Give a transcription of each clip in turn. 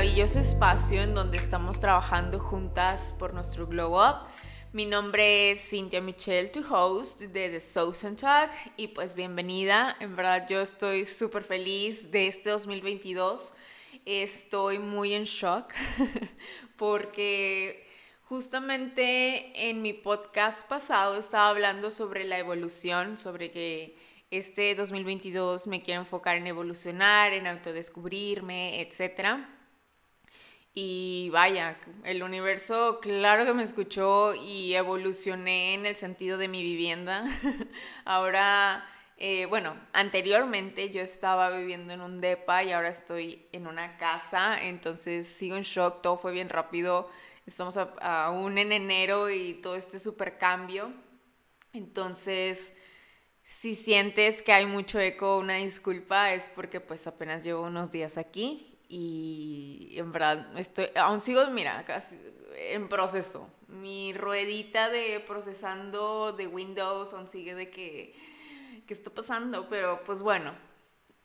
maravilloso espacio en donde estamos trabajando juntas por nuestro Glow Up. Mi nombre es Cynthia Michelle, tu host de The Southern Talk, y pues bienvenida. En verdad yo estoy súper feliz de este 2022. Estoy muy en shock porque justamente en mi podcast pasado estaba hablando sobre la evolución, sobre que este 2022 me quiero enfocar en evolucionar, en autodescubrirme, etc. Y vaya, el universo claro que me escuchó y evolucioné en el sentido de mi vivienda. ahora, eh, bueno, anteriormente yo estaba viviendo en un DEPA y ahora estoy en una casa, entonces sigo en shock, todo fue bien rápido. Estamos aún en enero y todo este super cambio. Entonces, si sientes que hay mucho eco, una disculpa, es porque pues apenas llevo unos días aquí y en verdad estoy, aún sigo, mira, casi en proceso. Mi ruedita de procesando de Windows aún sigue de que, ¿qué está pasando? Pero pues bueno,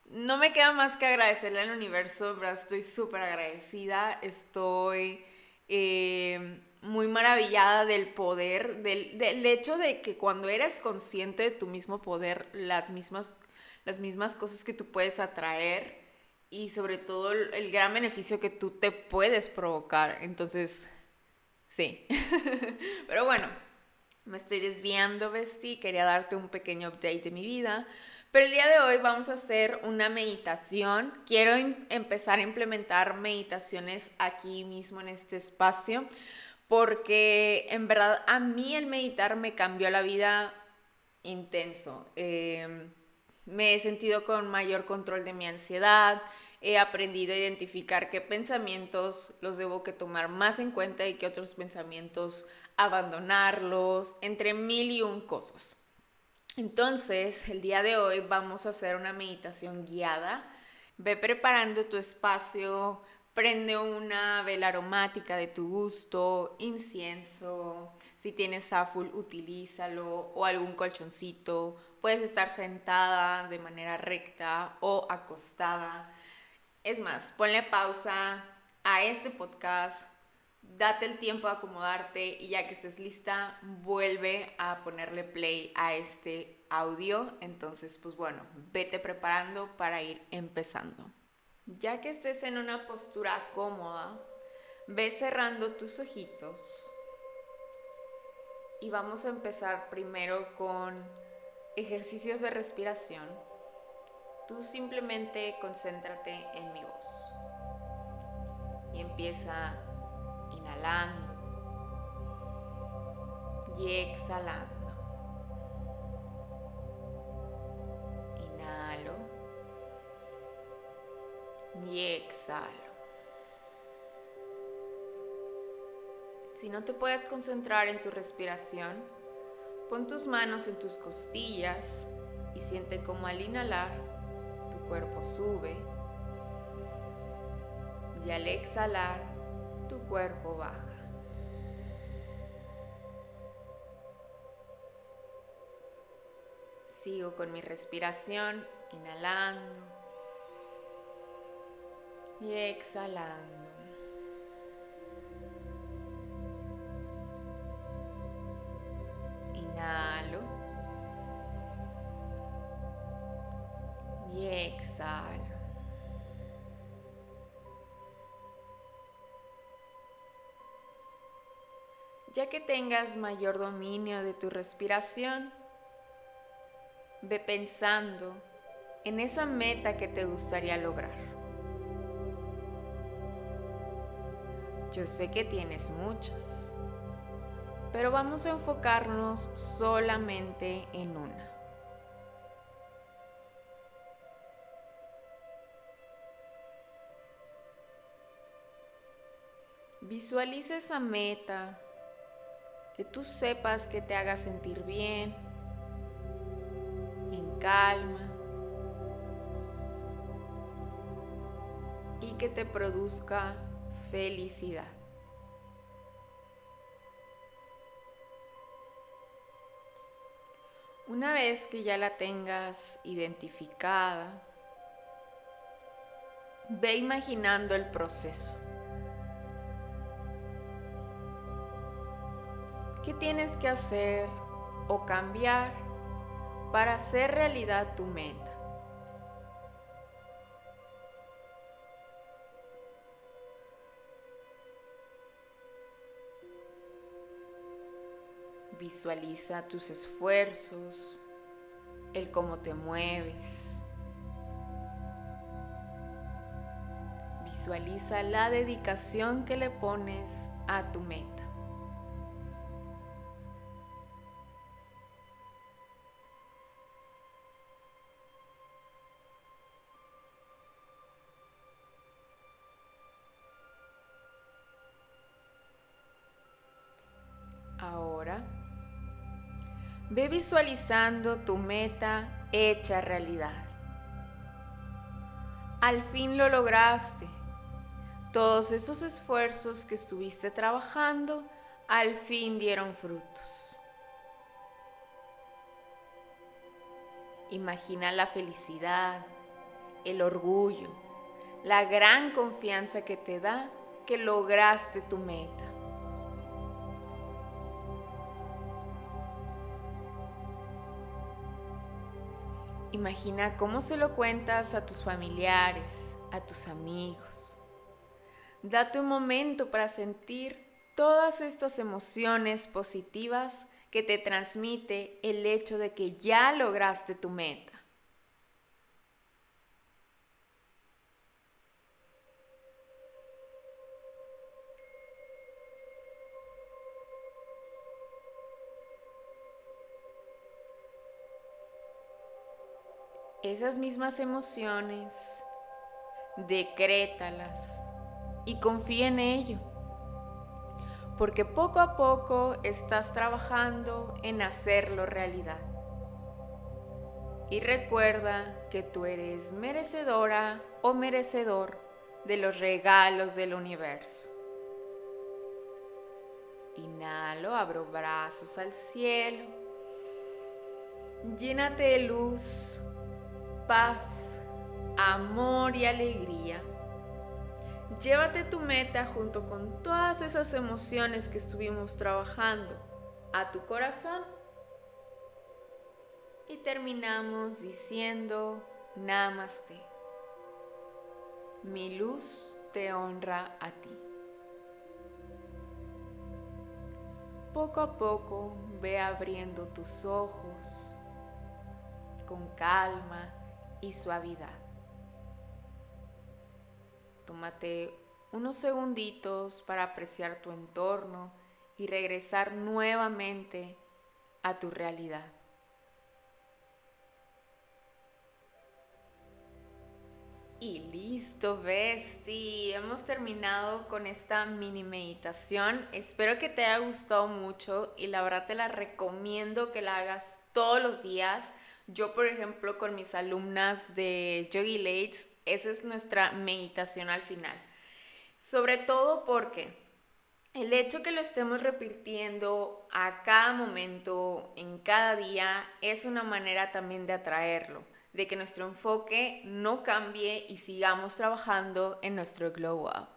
no me queda más que agradecerle al universo, en verdad estoy súper agradecida, estoy... Eh, muy maravillada del poder, del, hecho de que cuando eres consciente de tu mismo poder, las mismas, las mismas cosas que tú puedes atraer y sobre todo el, gran beneficio que tú te puedes provocar. Entonces, sí. Pero bueno, me estoy desviando, Besti. Quería darte un pequeño update de mi vida. Pero el día de hoy vamos a hacer una meditación. Quiero empezar a implementar meditaciones aquí mismo en este espacio porque en verdad a mí el meditar me cambió la vida intenso. Em, me he sentido con mayor control de mi ansiedad, he aprendido a identificar qué pensamientos los debo que tomar más en cuenta y qué otros pensamientos abandonarlos, entre mil y un cosas. Entonces, el día de hoy vamos a hacer una meditación guiada. Ve preparando tu espacio, Prende una vela aromática de tu gusto, incienso, si tienes zaful, utilízalo o algún colchoncito. Puedes estar sentada de manera recta o acostada. Es más, ponle pausa a este podcast, date el tiempo de acomodarte y ya que estés lista, vuelve a ponerle play a este audio. Entonces, pues bueno, vete preparando para ir empezando. Ya que estés en una postura cómoda, ve cerrando tus ojitos y vamos a empezar primero con ejercicios de respiración. Tú simplemente concéntrate en mi voz y empieza inhalando y exhalando. y exhalo. Si no te puedes concentrar en tu respiración, pon tus manos en tus costillas y siente como al inhalar tu cuerpo sube y al exhalar tu cuerpo baja. Sigo con mi respiración, inhalando y exhalando. Y exhalo. Ya que tengas mayor dominio de tu respiración, ve pensando en esa meta que te gustaría lograr. Yo sé que tienes muchas, pero vamos a enfocarnos solamente en una. Visualiza esa meta, que tú sepas que te haga sentir bien, en calma y que te produzca felicidad. Una vez que ya la tengas identificada, Ve imaginando el proceso. ¿Qué tienes que hacer o cambiar para hacer realidad tu meta? Visualiza tus esfuerzos, el cómo te mueves. Visualiza la dedicación que le pones a tu meta. Ve visualizando tu meta hecha realidad. Al fin lo lograste. Todos esos esfuerzos que estuviste trabajando al fin dieron frutos. Imagina la felicidad, el orgullo, la gran confianza que te da que lograste tu meta. Imagina cómo se lo cuentas a tus familiares, a tus amigos. Date un momento para sentir todas estas emociones positivas que te transmite el hecho de que ya lograste tu meta. Esas mismas emociones, decrétalas y confía en ello. Porque poco a poco estás trabajando en hacerlo realidad. Y recuerda que tú eres merecedora o merecedor de los regalos del universo. Inhalo, abro brazos al cielo. Llénate de luz paz, amor y alegría. Llévate tu meta junto con todas esas emociones que estuvimos trabajando a tu corazón y terminamos diciendo Namaste. Mi luz te honra a ti. Poco a poco ve abriendo tus ojos con calma y suavidad. Tómate unos segunditos para apreciar tu entorno y regresar nuevamente a tu realidad. Y listo, Besti. Hemos terminado con esta mini meditación. Espero que te haya gustado mucho y la verdad te la recomiendo que la hagas todos los días yo, por ejemplo, con mis alumnas de Yogi Lates, esa es nuestra meditación al final. Sobre todo porque el hecho que lo estemos repitiendo a cada momento, en cada día, es una manera también de atraerlo, de que nuestro enfoque no cambie y sigamos trabajando en nuestro glow up.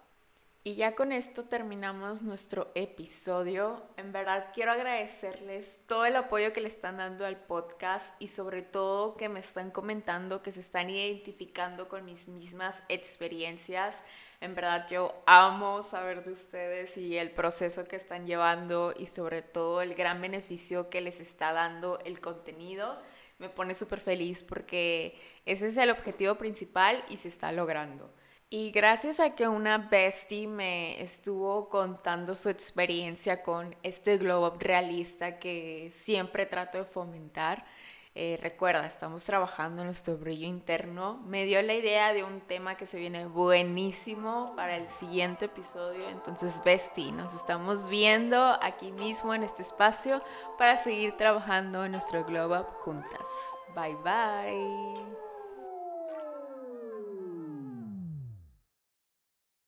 Y ya con esto terminamos nuestro episodio. En verdad quiero agradecerles todo el apoyo que le están dando al podcast y sobre todo que me están comentando, que se están identificando con mis mismas experiencias. En verdad yo amo saber de ustedes y el proceso que están llevando y sobre todo el gran beneficio que les está dando el contenido. Me pone súper feliz porque ese es el objetivo principal y se está logrando. Y gracias a que una bestie me estuvo contando su experiencia con este glow up realista que siempre trato de fomentar, eh, recuerda, estamos trabajando en nuestro brillo interno, me dio la idea de un tema que se viene buenísimo para el siguiente episodio. Entonces, bestie, nos estamos viendo aquí mismo en este espacio para seguir trabajando en nuestro glow up juntas. Bye bye.